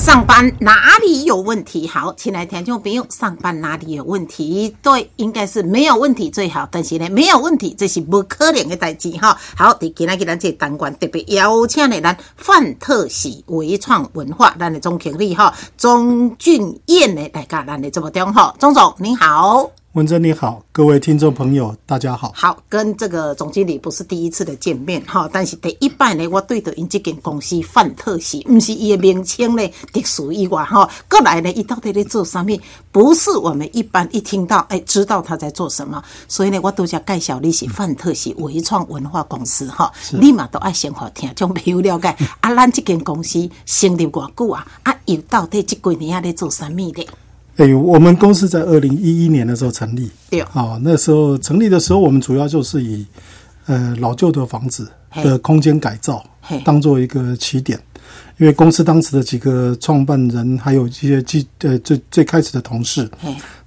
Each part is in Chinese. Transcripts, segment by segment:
上班哪里有问题？好，请来听众朋友，上班哪里有问题？对，应该是没有问题最好。但是呢，没有问题这是不可能的代志哈。好，伫今仔日咱这单元特别邀请的咱范特喜微创文化咱的总经理哈钟俊彦呢来甲咱的这么中哈，钟总您好。文珍你好，各位听众朋友，大家好。好，跟这个总经理不是第一次的见面哈，但是第一摆呢，我对着因这间公司范特西，不是伊的名称呢，特殊以外哈，过来呢，伊到底在做什么？不是我们一般一听到哎，知道他在做什么，所以呢，我都想介绍你是范特西微创文化公司哈，立马都爱先好听，就没有了解啊，咱这间公司成立多久啊？啊，又到底这几年啊在做什么的？哎，我们公司在二零一一年的时候成立，对，啊，那时候成立的时候，我们主要就是以呃老旧的房子的空间改造当做一个起点，因为公司当时的几个创办人还有一些基呃最最开始的同事，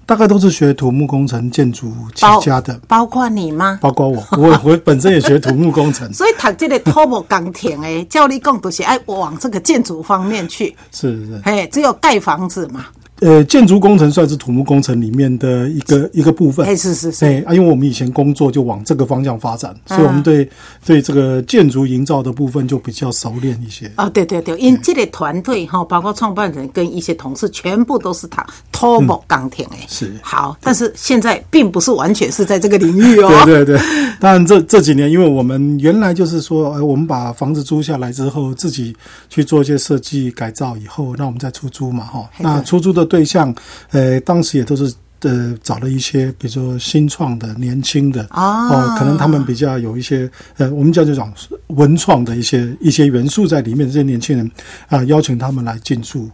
大概都是学土木工程建筑起家的，包括你吗？包括我，我我本身也学土木工程，所以读这个土木工程诶，教你讲都是爱往这个建筑方面去，是 是，哎，只有盖房子嘛。呃，建筑工程算是土木工程里面的一个一个部分。哎，是是是。哎，啊，因为我们以前工作就往这个方向发展，所以我们对对这个建筑营造的部分就比较熟练一些。啊，对对对，因为这个团队哈，包括创办人跟一些同事，全部都是他土木钢铁哎。是。好，但是现在并不是完全是在这个领域哦。对对对。当然，这这几年，因为我们原来就是说，呃，我们把房子租下来之后，自己去做一些设计改造以后，那我们再出租嘛，哈。那出租的对象。呃，当时也都是呃找了一些，比如说新创的、年轻的哦，可能他们比较有一些呃，我们叫这种文创的一些一些元素在里面。这些年轻人啊，邀请他们来进驻。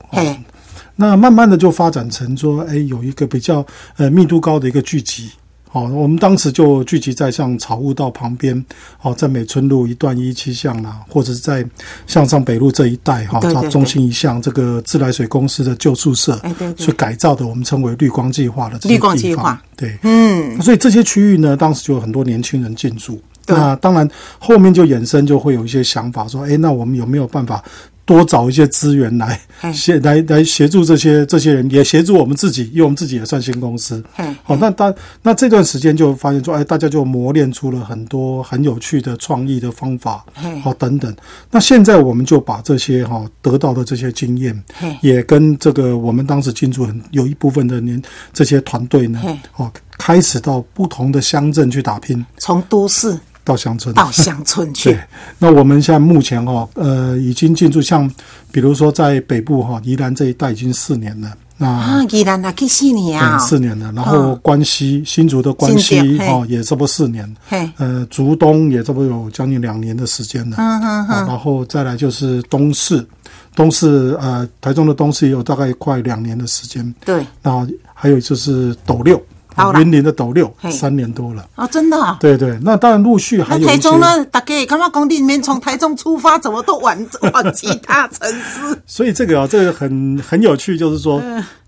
那慢慢的就发展成说，哎，有一个比较呃密度高的一个聚集。哦，我们当时就聚集在像草悟道旁边，哦，在美村路一段一七巷啦，或者是在向上北路这一带，哈，到中心一巷这个自来水公司的旧宿舍，去改造的，我们称为绿光计划的这些地方。对，嗯，所以这些区域呢，当时就有很多年轻人进驻。那当然，后面就衍生就会有一些想法，说，哎，那我们有没有办法？多找一些资源来协来来协助这些这些人，也协助我们自己，因为我们自己也算新公司。好，那当那这段时间就发现说，哎，大家就磨练出了很多很有趣的创意的方法，好等等。那现在我们就把这些哈得到的这些经验，也跟这个我们当时进驻很有一部分的年这些团队呢，哦，开始到不同的乡镇去打拼，从都市。到乡村，到乡村去。对，那我们现在目前哈，呃，已经进驻像，比如说在北部哈，宜兰这一带已经四年了。那啊，宜兰那去四年啊，四年了。然后关西新竹的关西哈，也差不多四年。呃，竹东也差不多有将近两年的时间了。嗯嗯嗯。然后再来就是东市，东市呃，台中的东市也有大概快两年的时间。对。然后还有就是斗六。云林的斗六三年多了啊，真的。对对，那当然陆续还有台中呢，大概刚刚工地里面从台中出发，怎么都往往其他城市。所以这个啊，这个很很有趣，就是说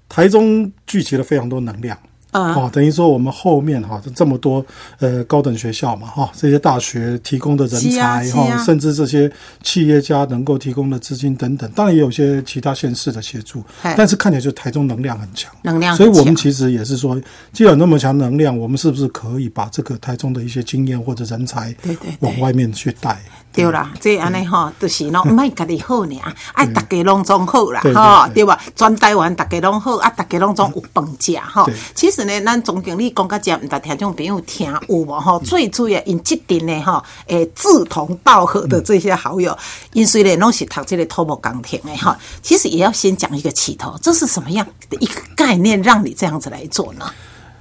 台中聚集了非常多能量。哦，等于说我们后面哈这么多呃高等学校嘛哈，这些大学提供的人才哈，甚至这些企业家能够提供的资金等等，当然也有些其他县市的协助，但是看起来就台中能量很强，能量，所以我们其实也是说，既然那么强能量，我们是不是可以把这个台中的一些经验或者人才，对对，往外面去带？对啦，这安尼吼，就是喏，唔爱家己好呢，爱大家拢总好啦，吼，对吧？全台湾大家拢好，啊，大家拢总有饭食吼。其实呢，咱总经理讲个这，唔大听众朋友听有无吼？最主要因这点呢，吼，诶，志同道合的这些好友，因虽然拢是读这个土木工程的哈，其实也要先讲一个起头，这是什么样的一个概念，让你这样子来做呢？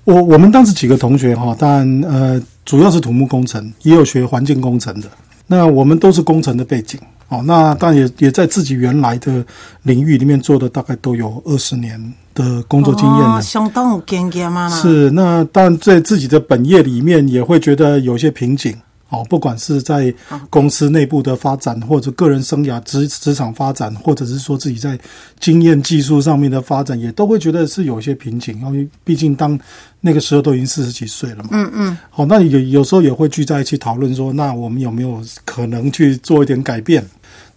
我我们当时几个同学哈，但呃，主要是土木工程，也有学环境工程的。那我们都是工程的背景，哦，那但也也在自己原来的领域里面做的大概都有二十年的工作经验了，相当有经验嘛。是，那但在自己的本业里面也会觉得有些瓶颈，哦，不管是在公司内部的发展，或者个人生涯、职职场发展，或者是说自己在经验、技术上面的发展，也都会觉得是有一些瓶颈。因为毕竟当那个时候都已经四十几岁了嘛。嗯嗯。好，那有有时候也会聚在一起讨论说，那我们有没有可能去做一点改变？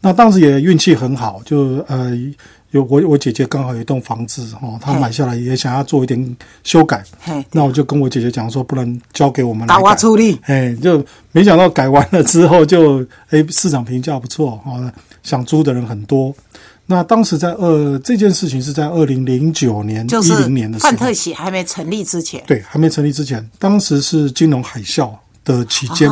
那当时也运气很好，就呃。有我我姐姐刚好有一栋房子哦，她买下来也想要做一点修改，那我就跟我姐姐讲说，不能交给我们来改，处理。哎，就没想到改完了之后，就哎市场评价不错哦，想租的人很多。那当时在二这件事情是在二零零九年一零年的时候，范特喜还没成立之前，对，还没成立之前，当时是金融海啸的期间，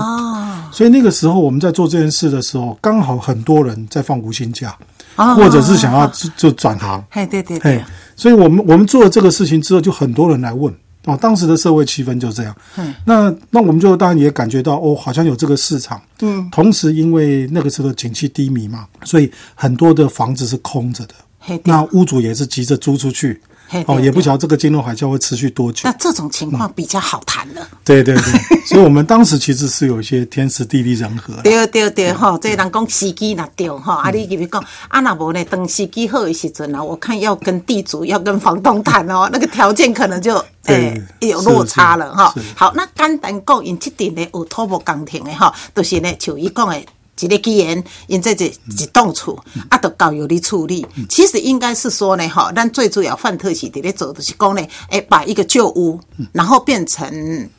所以那个时候我们在做这件事的时候，刚好很多人在放无薪假。或者是想要就转行，嘿，对对对，所以我们我们做了这个事情之后，就很多人来问啊，当时的社会气氛就这样，嗯，那那我们就当然也感觉到哦，好像有这个市场，嗯，同时因为那个时候景气低迷嘛，所以很多的房子是空着的，那屋主也是急着租出去。哦，也不晓得这个金融海啸会持续多久。那这种情况比较好谈了。对对对，所以我们当时其实是有一些天时地利人和。对对对，哈，这人讲时机那对哈，啊，你比如讲，啊那无呢，等时机好的时阵呢，我看要跟地主要跟房东谈哦，那个条件可能就诶有落差了哈。好，那简单讲，因这点呢有土木工程的哈，都是呢像伊讲的。一个基源，因这这一栋厝，啊，都交由你处理。其实应该是说呢，哈，咱最主要范特喜伫咧做的是讲呢，哎，把一个旧屋，然后变成，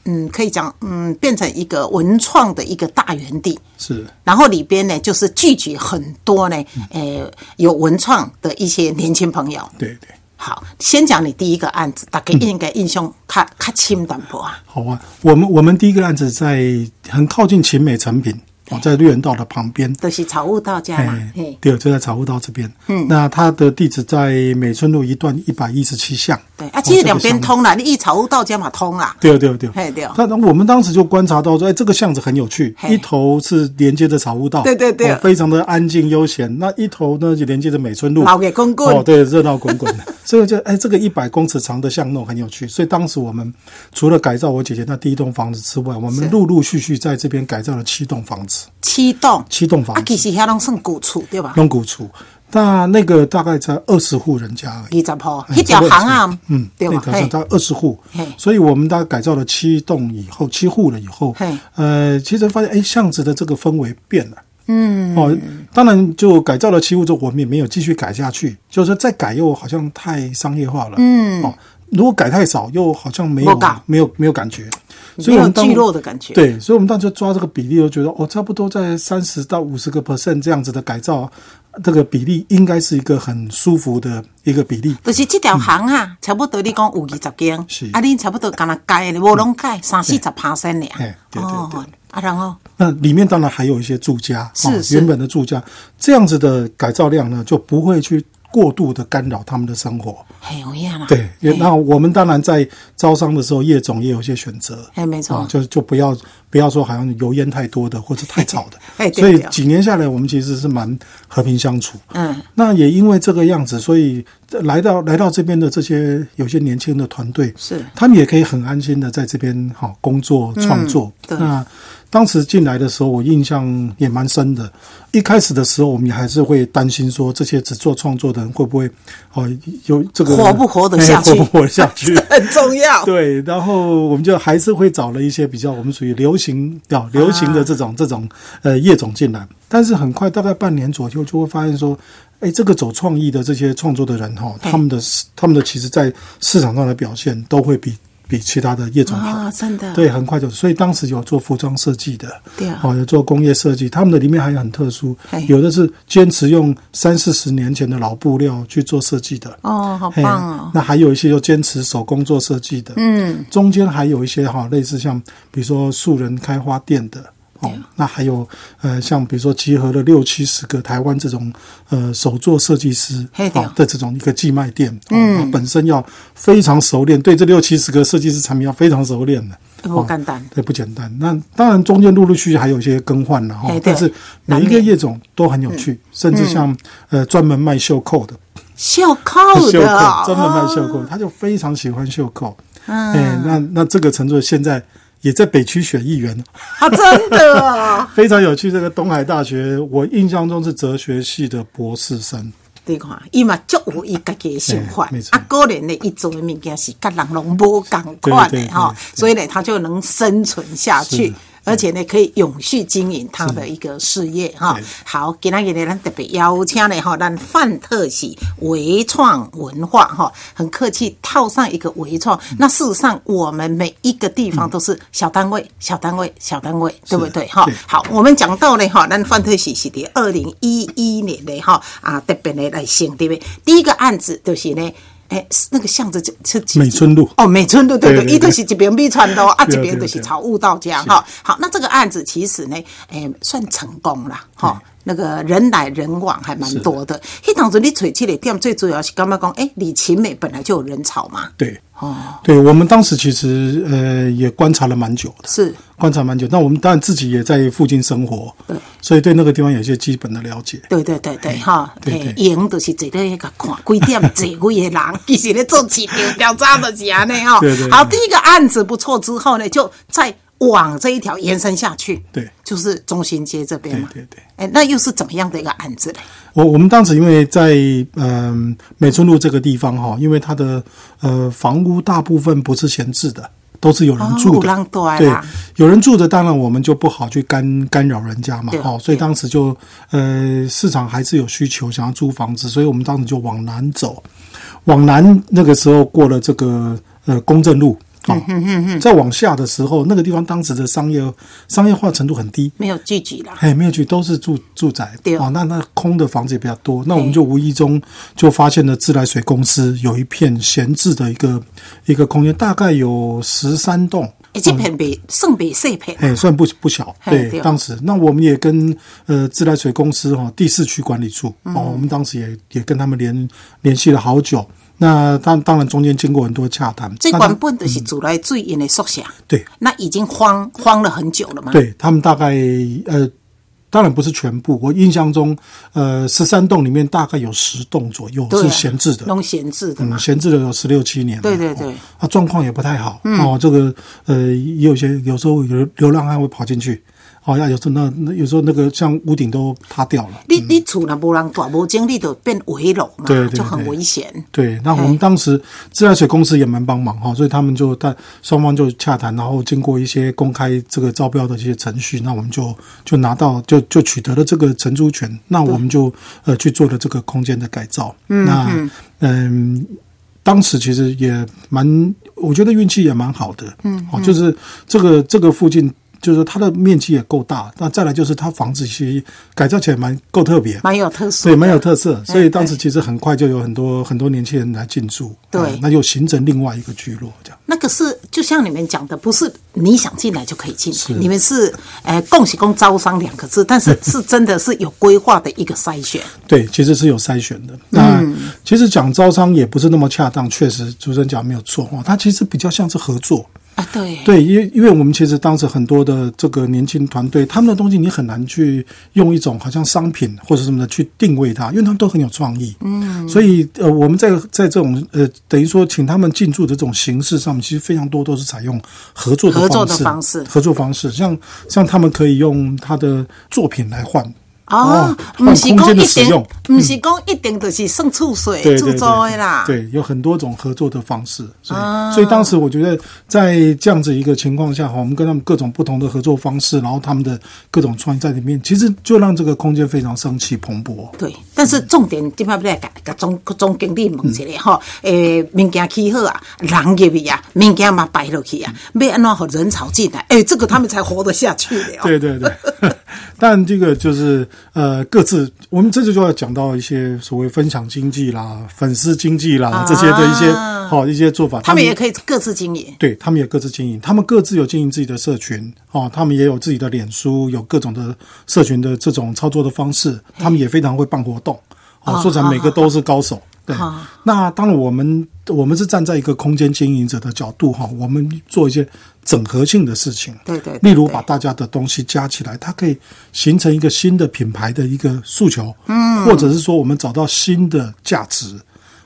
嗯，可以讲，嗯，变成一个文创的一个大园地。是。然后里边呢，就是聚集很多呢，呃，有文创的一些年轻朋友。对对。好，先讲你第一个案子，大概应该印象较较深淡薄啊。好啊，我们我们第一个案子在很靠近秦美成品。在绿园道的旁边，都是草悟道家嘛。对，就在草悟道这边。嗯，那它的地址在美村路一段一百一十七巷。对啊，其实两边通了，你一草悟道家嘛通了。对对对，对对。那我们当时就观察到说，哎，这个巷子很有趣，一头是连接着草悟道，对对对，非常的安静悠闲。那一头呢，就连接着美村路，闹滚滚。哦，对，热闹滚滚的。所以就哎，这个一百公尺长的巷弄很有趣。所以当时我们除了改造我姐姐那第一栋房子之外，我们陆陆续续在这边改造了七栋房子。七栋，七栋房子，啊，其实遐拢算古厝，对吧？弄古厝，那那个大概在二十户人家，二十户，一条行啊，嗯，对吧？那条二十户，所以我们大概改造了七栋以后，七户了以后，呃，其实发现，哎，巷子的这个氛围变了，嗯，哦，当然就改造了七户之后，我们也没有继续改下去，就是说再改又好像太商业化了，嗯，哦，如果改太少，又好像没有，没有，没有感觉。所以我们聚落的感觉，对，所以我们当时抓这个比例，就觉得哦，差不多在三十到五十个 percent 这样子的改造，这个比例应该是一个很舒服的一个比例。就是这条行啊，差不多你讲有二十间，是啊，你差不多刚那改的，无拢改三四十 percent 呢。对对对，啊，然后那里面当然还有一些住家，是原本的住家，这样子的改造量呢，就不会去。过度的干扰他们的生活，很容易啊。对，那我们当然在招商的时候，业总也有一些选择。哎，没错，就就不要不要说好像油烟太多的或者太吵的。哎，所以几年下来，我们其实是蛮和平相处。嗯，那也因为这个样子，所以来到来到这边的这些有些年轻的团队，是他们也可以很安心的在这边好工作创作。那。当时进来的时候，我印象也蛮深的。一开始的时候，我们还是会担心说，这些只做创作的人会不会哦有这个活不活得下去？活不活得下去很重要。对，然后我们就还是会找了一些比较我们属于流行要流行的这种这种呃业种进来。但是很快，大概半年左右，就会发现说，哎，这个走创意的这些创作的人哈，他们的他们的其实在市场上的表现都会比。比其他的业种好，真的对，很快就。所以当时有做服装设计的，对啊，哦，有做工业设计，他们的里面还有很特殊，有的是坚持用三四十年前的老布料去做设计的，哦，好棒哦。那还有一些就坚持手工做设计的，嗯，中间还有一些哈，类似像比如说素人开花店的。哦，那还有呃，像比如说集合了六七十个台湾这种呃手作设计师啊的这种一个寄卖店，嗯，本身要非常熟练，对这六七十个设计师产品要非常熟练的，不简单，对，不简单。那当然中间陆陆续续还有一些更换了哈，但是每一个业种都很有趣，甚至像呃专门卖袖扣的，袖扣的，袖扣专门卖袖扣，他就非常喜欢袖扣，哎，那那这个程度现在。也在北区选议员，啊，真的，非常有趣。这个东海大学，我印象中是哲学系的博士生。对看，伊嘛足有伊家己的想法哎没，错啊，个人的一做的物件是甲人拢无共款的吼，所以呢，他就能生存下去是。而且呢，可以永续经营他的一个事业哈。好，今天呢，咱特别邀请呢哈，咱范特喜微创文化哈，很客气套上一个微创。那事实上，我们每一个地方都是小单位、小单位、小单位，对不对哈？好，我们讲到呢哈，咱范特喜是的二零一一年的哈啊，特别的来成立的第一个案子就是呢。哎，那个巷子就是美村路哦，美村路对对，一个是一边美川路啊，对对一边就是对草悟道家哈。好，那这个案子其实呢，哎，算成功了哈。那个人来人往还蛮多的。迄当时你找这个店，最主要是干嘛讲？哎，李勤美本来就有人潮嘛。对，哦，对我们当时其实呃也观察了蛮久的，是，观察蛮久。那我们当然自己也在附近生活，对，所以对那个地方有些基本的了解。对对对对，哈，对对嘿，赢就是坐咧个看几点坐几个人，其实咧做市场调查就是安尼哈对 对。对好，第一个案子不错之后呢，就再往这一条延伸下去，对就是中心街这边嘛。对对对哎，那又是怎么样的一个案子嘞？我我们当时因为在嗯、美村路这个地方哈，因为它的呃房屋大部分不是闲置的，都是有人住的。哦有人住的对，有人住的，当然我们就不好去干干扰人家嘛对，哦，所以对当时就呃市场还是有需求，想要租房子，所以我们当时就往南走，往南那个时候过了这个呃公正路。哦，再往下的时候，那个地方当时的商业商业化程度很低，没有聚集啦。哎，没有聚，都是住住宅。对哦。那那空的房子也比较多，那我们就无意中就发现了自来水公司有一片闲置的一个一个空间，大概有十三栋。哎，这片比算比细片，哎，算不不小，对，当时。那我们也跟呃自来水公司哈、第四区管理处嗯。哦，我们当时也也跟他们联联系了好久。那当当然中间经过很多洽谈，这那原本就是自来最因的宿舍，对那已经荒荒了很久了嘛。对他们大概呃，当然不是全部，我印象中呃十三栋里面大概有十栋左右是闲置的，弄闲置的嘛嗯，。闲置了有十六七年了。对对对哦啊，状况也不太好、哦。这个呃，也有些有时候有流浪汉会跑进去，哦，要有时候那那有时候那个像屋顶都塌掉了。你你厝若无人住，无精力就变危楼嘛，对对就很危险。对，那我们当时自来水公司也蛮帮忙哈，所以他们就但双方就洽谈，然后经过一些公开这个招标的这些程序，那我们就就拿到就就取得了这个承租权，那我们就呃去做了这个空间的改造。嗯那嗯。当时其实也蛮，我觉得运气也蛮好的，嗯，哦，就是这个这个附近，就是它的面积也够大，那再来就是它房子其实改造起来蛮够特别，蛮有特色对，蛮有特色，所以当时其实很快就有很多很多年轻人来进驻，对啊那就形成另外一个聚落，这样。那个是就像你们讲的，不是你想进来就可以进你们是呃恭喜公招商两个字，但是是真的是有规划的一个筛选。对，其实是有筛选的。那、其实讲招商也不是那么恰当，确实主持人讲没有错哦，它其实比较像是合作。啊，对，对，因为因为我们其实当时很多的这个年轻团队，他们的东西你很难去用一种好像商品或者什么的去定位它，因为他们都很有创意。嗯，所以呃，我们在在这种呃，等于说请他们进驻的这种形式上面，其实非常多都是采用合作的合作，的方式合作方式，像像他们可以用他的作品来换。哦哦，不是讲一定不是讲一定就是算厝水出租的啦。对，有很多种合作的方式，所以、啊所以当时我觉得在这样子一个情况下哈，我们跟他们各种不同的合作方式，然后他们的各种创意在里面，其实就让这个空间非常生气蓬勃。对，但是重点今摆要来甲甲总总经理问一下吼，诶、物件起好啊，人入去啊，物件嘛摆落去啊，要安怎互人潮进来？诶、这个他们才活得下去了。对对对，但这个就是呃，各自我们这就就要讲到一些所谓分享经济啦、粉丝经济啦、这些的一些好、一些做法，啊他们也可以各自经营。对他们也各自经营，他们各自有经营自己的社群哦，他们也有自己的脸书，有各种的社群的这种操作的方式，他们也非常会办活动哦，说起来每个都是高手。对，那当然我们我们是站在一个空间经营者的角度哈，我们做一些整合性的事情，对对对例如把大家的东西加起来，它可以形成一个新的品牌的一个诉求，嗯，或者是说我们找到新的价值，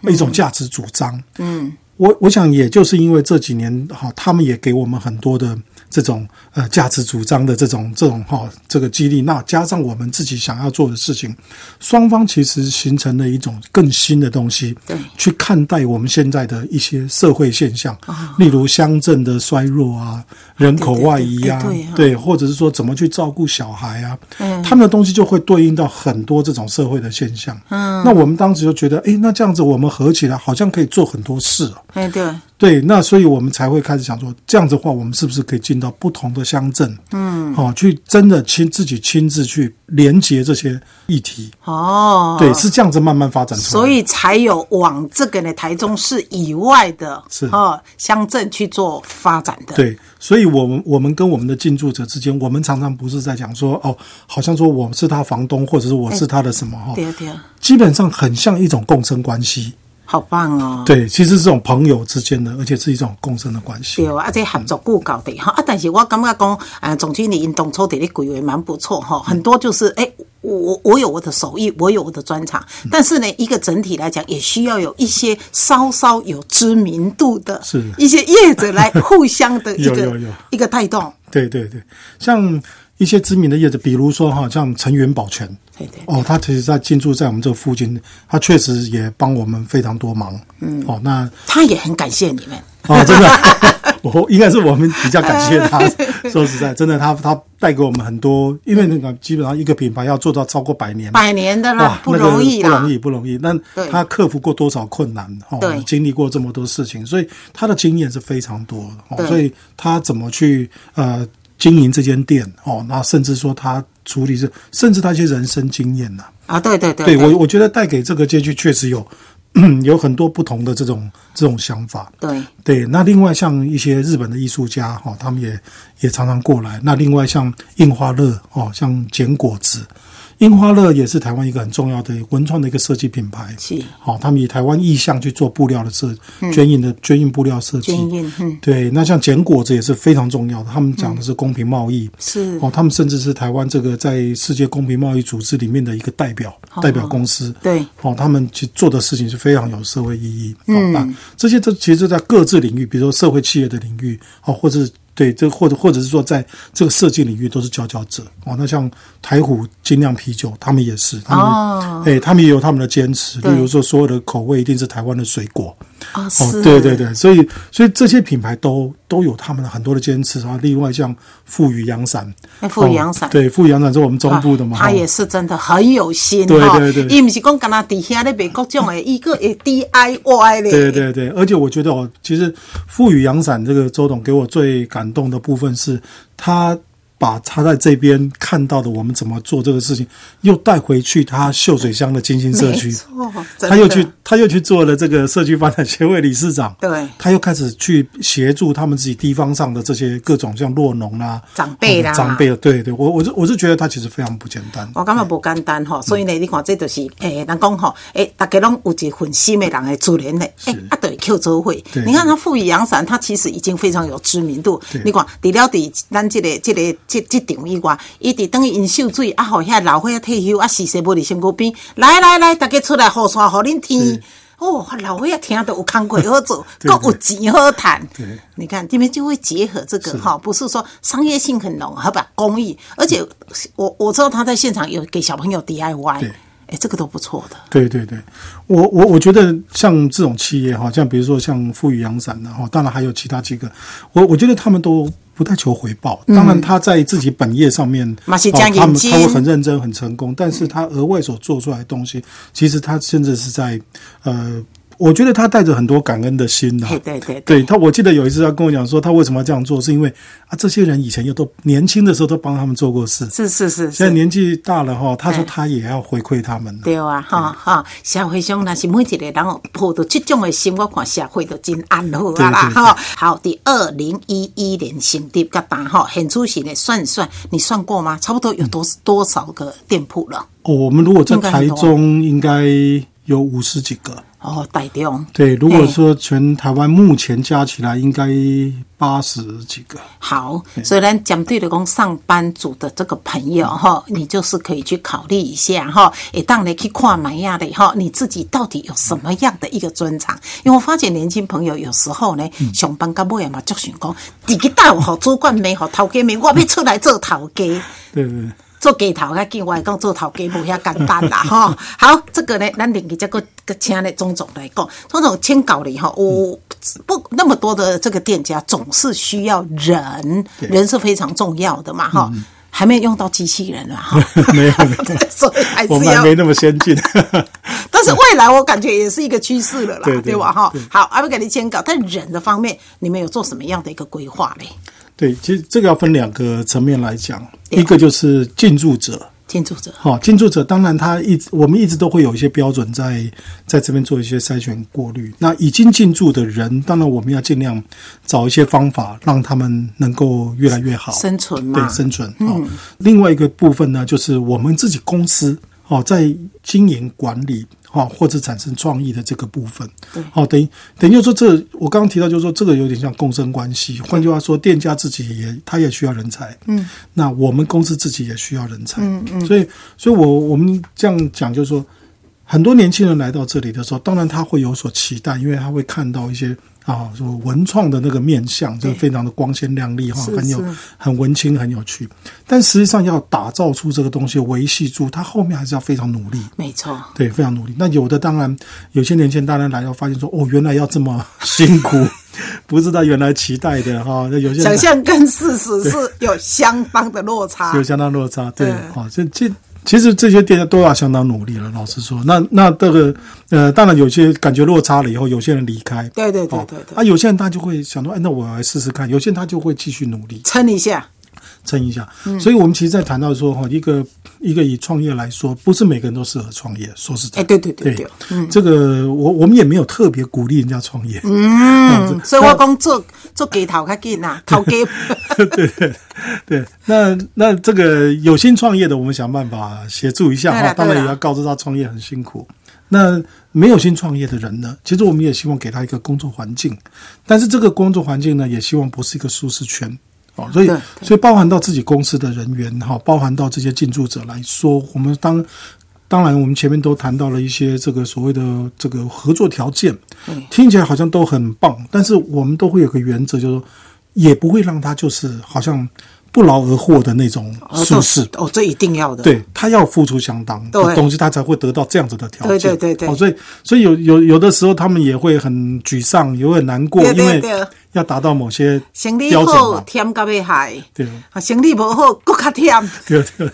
一种价值主张，嗯，我我想也就是因为这几年哈，他们也给我们很多的这种呃价值主张的这种这种哈这个激励，那加上我们自己想要做的事情，双方其实形成了一种更新的东西，对，去看待我们现在的一些社会现象，例如乡镇的衰弱啊，人口外移啊，对或者是说怎么去照顾小孩啊，他们的东西就会对应到很多这种社会的现象。嗯，那我们当时就觉得，诶，那这样子我们合起来好像可以做很多事哦。哎对，对，那所以我们才会开始想说，这样子的话，我们是不是可以进到不同的乡镇，嗯，哦，去真的亲自己亲自去连接这些议题，哦，对，是这样子慢慢发展出来。所以才有往这个呢台中市以外的是。哦乡镇去做发展的。对，所以我们我们跟我们的进驻者之间，我们常常不是在讲说哦，好像说我是他房东，或者是我是他的什么哈、对啊对啊，基本上很像一种共生关系。好棒哦。对，其实是这种朋友之间的，而且是一种共生的关系。对啊，这合作够高的哈啊！但是我感觉讲，啊，总经理因当初的咧规划蛮不错哈，很多就是哎、我我有我的手艺，我有我的专长，但是呢，一个整体来讲，也需要有一些稍稍有知名度的，是一些业者来互相的一个 一个带动。对对对，像一些知名的业者，比如说哈，像成元保全，对对哦，他其实在进驻在我们这个附近，他确实也帮我们非常多忙。嗯，哦，那他也很感谢你们。哦，真的，我应该是我们比较感谢他。说实在，真的，他他带给我们很多，因为那个基本上一个品牌要做到超过百年，百年的啦，，不容易啦，不容易，不容易。那他克服过多少困难？哦对，经历过这么多事情，所以他的经验是非常多的。哦，所以他怎么去呃经营这间店？哦，那甚至说他处理这，甚至他一些人生经验呐、啊，对对对对我，我觉得带给这个街区确实有 有很多不同的这种这种想法。对对，那另外像一些日本的艺术家哈、哦，他们也也常常过来。那另外像印花乐哦，像剪果子，印花乐也是台湾一个很重要的文创的一个设计品牌。是好、他们以台湾意象去做布料的设捐印的捐印布料设计。捐印，嗯，对，那像捡果子也是非常重要的，他们讲的是公平贸易。是哦，他们甚至是台湾这个在世界公平贸易组织里面的一个代表代表公司。对哦，他们去做的事情是非常有社会意义。嗯，那这些都其实在各自领域，比如说社会企业的领域，哦，或者是对这或者或者是说在这个设计领域都是佼佼者。哦，那像台虎精酿啤酒，他们也是，他们哦哎、他们也有他们的坚持，例如说所有的口味一定是台湾的水果。啊，哦是，，对对对，所以所以这些品牌都都有他们的很多的坚持啊。另外像富裕阳伞，哎富裕阳伞。哦对，富裕阳伞是我们中部的嘛，他哦。也是真的很有心对哈对对。伊不是讲干那底下咧卖各种的，一个会 DIY 咧，对对对，而且我觉得哦，其实富裕阳伞这个周董给我最感动的部分是，他把他在这边看到的我们怎么做这个事情，又带回去他秀水乡的金星社区。他又去，他又去做了这个社区发展协会理事长，对。他又开始去协助他们自己地方上的这些各种像落农啦、长辈啦。哦长辈，对对，我我是我是觉得他其实非常不简单。我感觉不简单吼，所以呢，你看这就是诶，人讲吼，诶，大家拢有一份心的人的自然的，诶，啊，对，Q 周会，你看他富裕阳伞，他其实已经非常有知名度。你看，除了伫咱这个、这个、这这场以外，伊伫等于因秀水啊，互遐老伙退休啊，四世无伫身躯边，来来来，大家出来雨伞，互恁天。哦，老伙仔听都有工课好做，对够有钱好赚对。你看，这边就会结合这个哈，不是说商业性很浓，还把公益，而且我我知道他在现场有给小朋友 DIY，对。哎，这个都不错的。对对对，我我我觉得像这种企业哈，像比如说像富裕阳伞的哈，当然还有其他几个，我我觉得他们都不太求回报。当然他在自己本业上面，嗯哦他们他会很认真很成功，但是他额外所做出来的东西，其实他甚至是在呃。我觉得他带着很多感恩的心呐、嘿对对对他，我记得有一次他跟我讲说，他为什么要这样做，是因为啊，这些人以前又都年轻的时候都帮他们做过事，是是是现在，年纪大了哈，他说哎他也要回馈他们。对啊，哈哈，社会上那是每一个人抱着这种的心，我看社会都真安好啊啦对对对哈。好，第二零一一年成立个大哈，很出奇的算一算，你算过吗？差不多有多多少个店铺了？哦，我们如果在台中，应该有五十几个。哦，台中。对，如果说全台湾目前加起来，应该八十几个。好，所以呢，针对的讲上班族的这个朋友哈，你就是可以去考虑一下哈，也当你去看买亚的哈，你自己到底有什么样的一个专长？因为我发现年轻朋友有时候呢，上班到尾嘛，就想讲，自己大好主管没好头家没，我要出来做头家。对对。做鸡头较紧，我来讲做头家无遐简单啦，哈。好，这个呢，咱另一这个个请呢钟总来讲，钟总请教你哈，我不那么多的这个店家总是需要人，人是非常重要的嘛，哈。还没有用到机器人了哈，没有，所以还是我们没那么先进。但是未来我感觉也是一个趋势了啦，对吧？哈，好，阿不给你签稿，但人的方面，你们有做什么样的一个规划嘞？对，其实这个要分两个层面来讲，一个就是进驻者，进驻者，好，进驻者当然他一直我们一直都会有一些标准在在这边做一些筛选过滤。那已经进驻的人，当然我们要尽量找一些方法，让他们能够越来越好生存嘛，对，生存。嗯，另外一个部分呢，就是我们自己公司哦，在经营管理。哦，或者产生创意的这个部分，哦，等于等于说这我刚刚提到，就是说这个有点像共生关系。换句话说，店家自己也他也需要人才，嗯，那我们公司自己也需要人才，嗯嗯，所以所以我我们这样讲，就是说很多年轻人来到这里的时候，当然他会有所期待，因为他会看到一些。啊，说文创的那个面相，就非常的光鲜亮丽哈，很有很文青，很有趣。但实际上要打造出这个东西，维系住它后面还是要非常努力。没错，对，非常努力。那有的当然，有些年轻人当然来要发现说，哦，原来要这么 辛苦，不是他原来期待的哈。那有些想象跟事实是有相当的落差，有相当落差。对，啊，这这。其实这些店家都要相当努力了，老实说。那那这个呃，当然有些感觉落差了以后，有些人离开。对对对对对。啊，有些人他就会想说，哎，那我来试试看。有些人他就会继续努力，撑一下，撑一下。所以，我们其实，在谈到说哈，一个一个以创业来说，不是每个人都适合创业。说实在，哎，对对对对，嗯，这个我我们也没有特别鼓励人家创业。嗯，所以我讲做做鸡头较紧呐，头鸡。对对。对，那那这个有心创业的，我们想办法协助一下哈。当然也要告知他创业很辛苦。那没有心创业的人呢？其实我们也希望给他一个工作环境，但是这个工作环境呢，也希望不是一个舒适圈哦。所以，所以包含到自己公司的人员哈，包含到这些进驻者来说，我们当当然我们前面都谈到了一些这个所谓的这个合作条件，听起来好像都很棒，但是我们都会有个原则，就是说也不会让他就是好像。不劳而获的那种舒适哦，这一定要的。对他要付出相当的东西，他才会得到这样子的条件。对对对对。哦，所以所以有有有的时候他们也会很沮丧，也会很难过，因为。要达到某些标准嘛？添加被害，对啊，生理不好，更加添。对对，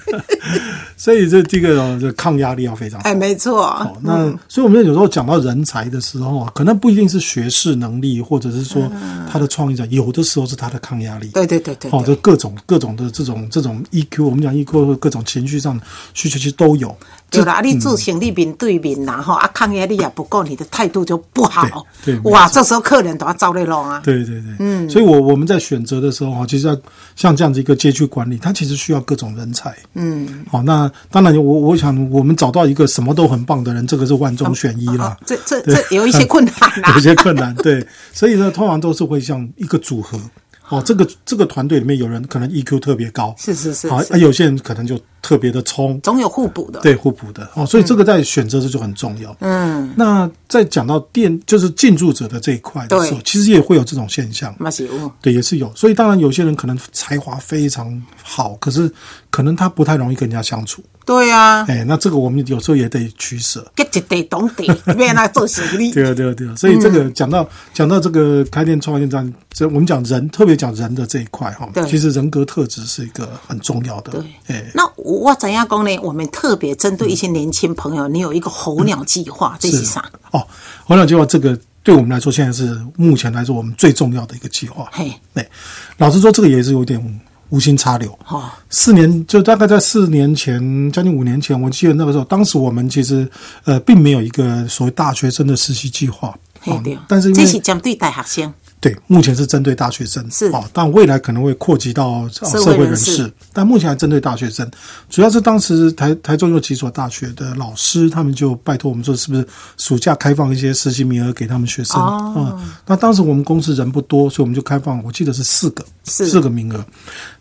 所以这这个这抗压力要非常。哎，没错。那所以我们有时候讲到人才的时候，可能不一定是学识能力，或者是说他的创意者，有的时候是他的抗压力。对对对对。哦，就各种各种的这种这种 EQ，我们讲 EQ 各种情绪上的需求其实都有。对啦，你做生意面对面呐，哈啊，抗压力也不够，你的态度就不好。对。哇，这时候客人都要遭累弄啊。对对对对。嗯。所以，我我们在选择的时候哈，其实要像这样子一个街区管理，它其实需要各种人才。嗯。好，那当然，我我想我们找到一个什么都很棒的人，这个是万中选一啦。这这这有一些困难 有些困难，对。所以呢，通常都是会像一个组合。哦，这个这个团队里面有人可能 EQ 特别高，是是是。好，有些人可能就。特别的冲，总有互补的，对互补的。哦，所以这个在选择这就很重要。嗯，那在讲到店就是进驻者的这一块的时候，其实也会有这种现象，对，也是有。所以当然有些人可能才华非常好，可是可能他不太容易跟人家相处。对呀，哎，那这个我们有时候也得取舍，给一得懂得，别那做生意。对啊，对啊，对啊。所以这个讲到讲到这个开店创业站，这我们讲人，特别讲人的这一块哈，其实人格特质是一个很重要的。对，哎，那我怎样讲呢？我们特别针对一些年轻朋友，你有一个候鸟计划，这是啥？哦，候鸟计划这个对我们来说，现在是目前来说我们最重要的一个计划。嘿，对，老实说，这个也是有点。无心插柳，哈，四年就大概在四年前，将近五年前，我记得那个时候，当时我们其实呃，并没有一个所谓大学生的实习计划，对，但是这是针对大学生，对，目前是针对大学生，是。哦，但未来可能会扩及到、哦、社社会人士。士，但目前还针对大学生，主要是当时台台中有几所大学的老师，他们就拜托我们说，是不是暑假开放一些实习名额给他们学生。啊、哦那当时我们公司人不多，所以我们就开放，我记得是四个，四个。名额。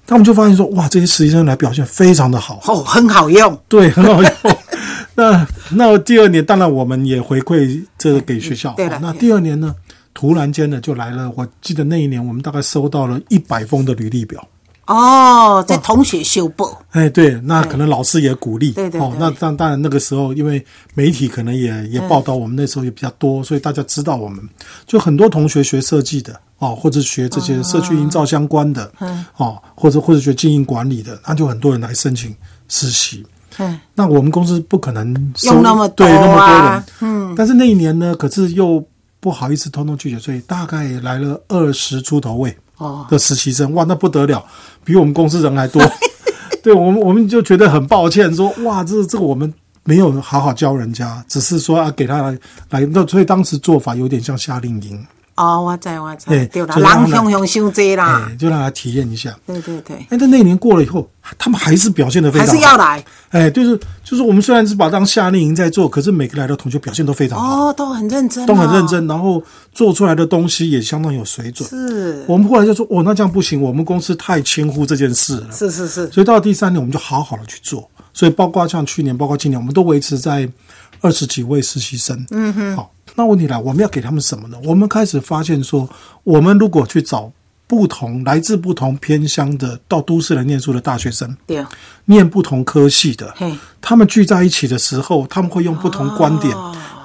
他们就发现说，哇，这些实习生来表现非常的好，哦，很好用，对，很好用。那那第二年，当然我们也回馈这个给学校。对了哦那第二年呢，突然间呢就来了，我记得那一年我们大概收到了一百封的履历表。哦，在同学修补，哎，对，那可能老师也鼓励，哦对对。对，那当当然那个时候，因为媒体可能也也报道我们那时候也比较多，所以大家知道我们，就很多同学学设计的哦，或者学这些社区营造相关的，嗯，哦，或者或者学经营管理的，那就很多人来申请实习。嗯，那我们公司不可能收用那么多对那么多人。啊，嗯，但是那一年呢，可是又不好意思通通拒绝，所以大概来了二十出头位哦的实习生，哇，那不得了，比我们公司人还多。对我们，我们就觉得很抱歉，说哇，这这个我们没有好好教人家，只是说啊，给他来来，那所以当时做法有点像夏令营，哦，我知我知，对对啦，就让他人向向伤济啦哎，，就让他体验一下。对对对，哎，但那一年过了以后，他们还是表现的非常好，是要来，哎，就是就是我们虽然是把它当夏令营在做，可是每个来的同学表现都非常好，哦，都很认真，都很认，真，然后做出来的东西也相当有水准。是我们后来就说，哦，那这样不行，我们公司太轻忽这件事了。是是是，所以到了第三年，我们就好好的去做。所以包括像去年，包括今年，我们都维持在二十几位实习生。嗯哼。好，那问题来，我们要给他们什么呢？我们开始发现说，我们如果去找不同来自不同偏乡的到都市来念书的大学生，对，念不同科系的嘿，他们聚在一起的时候，他们会用不同观点、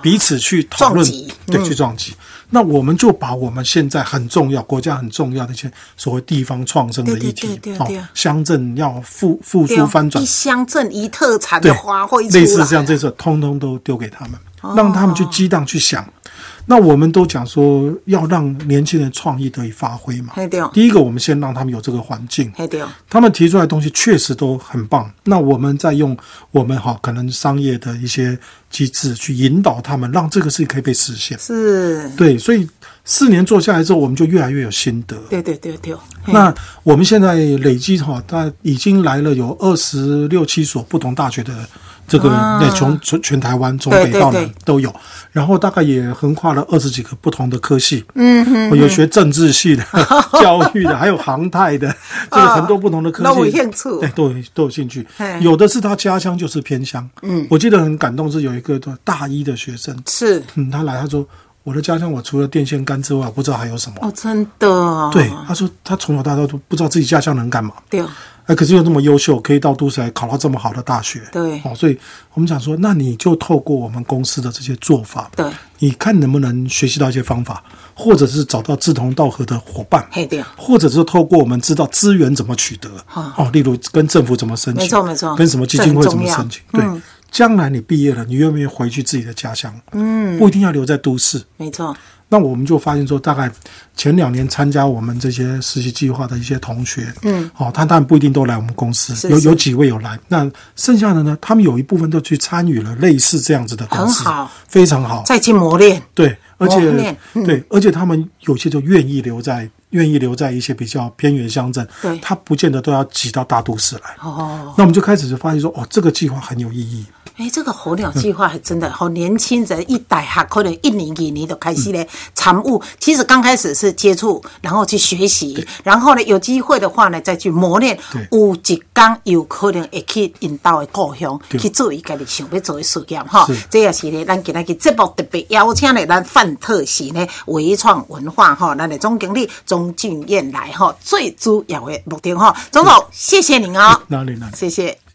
彼此去讨论，对，去撞击。那我们就把我们现在很重要、国家很重要的一些所谓地方创生的议题哦，乡镇要复复苏翻转。一，乡镇一特产对的花卉，类似这样，这种通通都丢给他们，哦让他们去激荡去想。那我们都讲说要让年轻人创意得以发挥嘛。第一个，我们先让他们有这个环境，他们提出来的东西确实都很棒。那我们再用我们哈可能商业的一些机制去引导他们，让这个事情可以被实现。是，对，所以四年做下来之后，我们就越来越有心得。对对对对，那我们现在累积哈，它已经来了有二十六七所不同大学的这个，那从全全台湾从北到南都有，然后大概也横跨了二十几个不同的科系，嗯哼，有学政治系的、教育的，还有航太的，这个很多不同的科系，啊都有兴趣。对，都有都有兴趣。嘿。有的是他家乡就是偏乡，嗯，我记得很感动是有一个大一的学生，是。嗯，他来他说我的家乡我除了电线杆之外，我不知道还有什么。哦，真的哦，对，他说他从小到大都不知道自己家乡能干嘛，对哎，可是又那么优秀，可以到都市来考到这么好的大学，对。哦，所以我们讲说，那你就透过我们公司的这些做法，对，你看能不能学习到一些方法，或者是找到志同道合的伙伴，对，或者是透过我们知道资源怎么取得，哦，例如跟政府怎么申请，没错没错。跟什么基金会怎么申请，对。将来你毕业了，你愿不愿意回去自己的家乡？嗯，不一定要留在都市，没错，那我们就发现说，大概前两年参加我们这些实习计划的一些同学，嗯，哦，他当然不一定都来我们公司，是是。有有几位有来，那剩下的呢，他们有一部分都去参与了类似这样子的公司，很好，非常好，再去磨练，对，而且对，而且他们有些就愿意留在，愿意留在一些比较偏远乡镇，对。他不见得都要挤到大都市来。哦，那我们就开始就发现说，哦，这个计划很有意义。哎，这个候鸟计划还真的好，年轻人一代哈，可能一年一年就开始咧参悟。其实刚开始是接触，然后去学习，然后呢有机会的话呢再去磨练。有一天有可能会去引导的故乡去做伊家己想要做的事业哈。这也是呢，咱今日嘅节目特别邀请的咱范特喜呢微创文化哈，咱的总经理钟俊彦来哈，最主要的目的哈，总总谢谢您哦，哪里哪里？谢谢。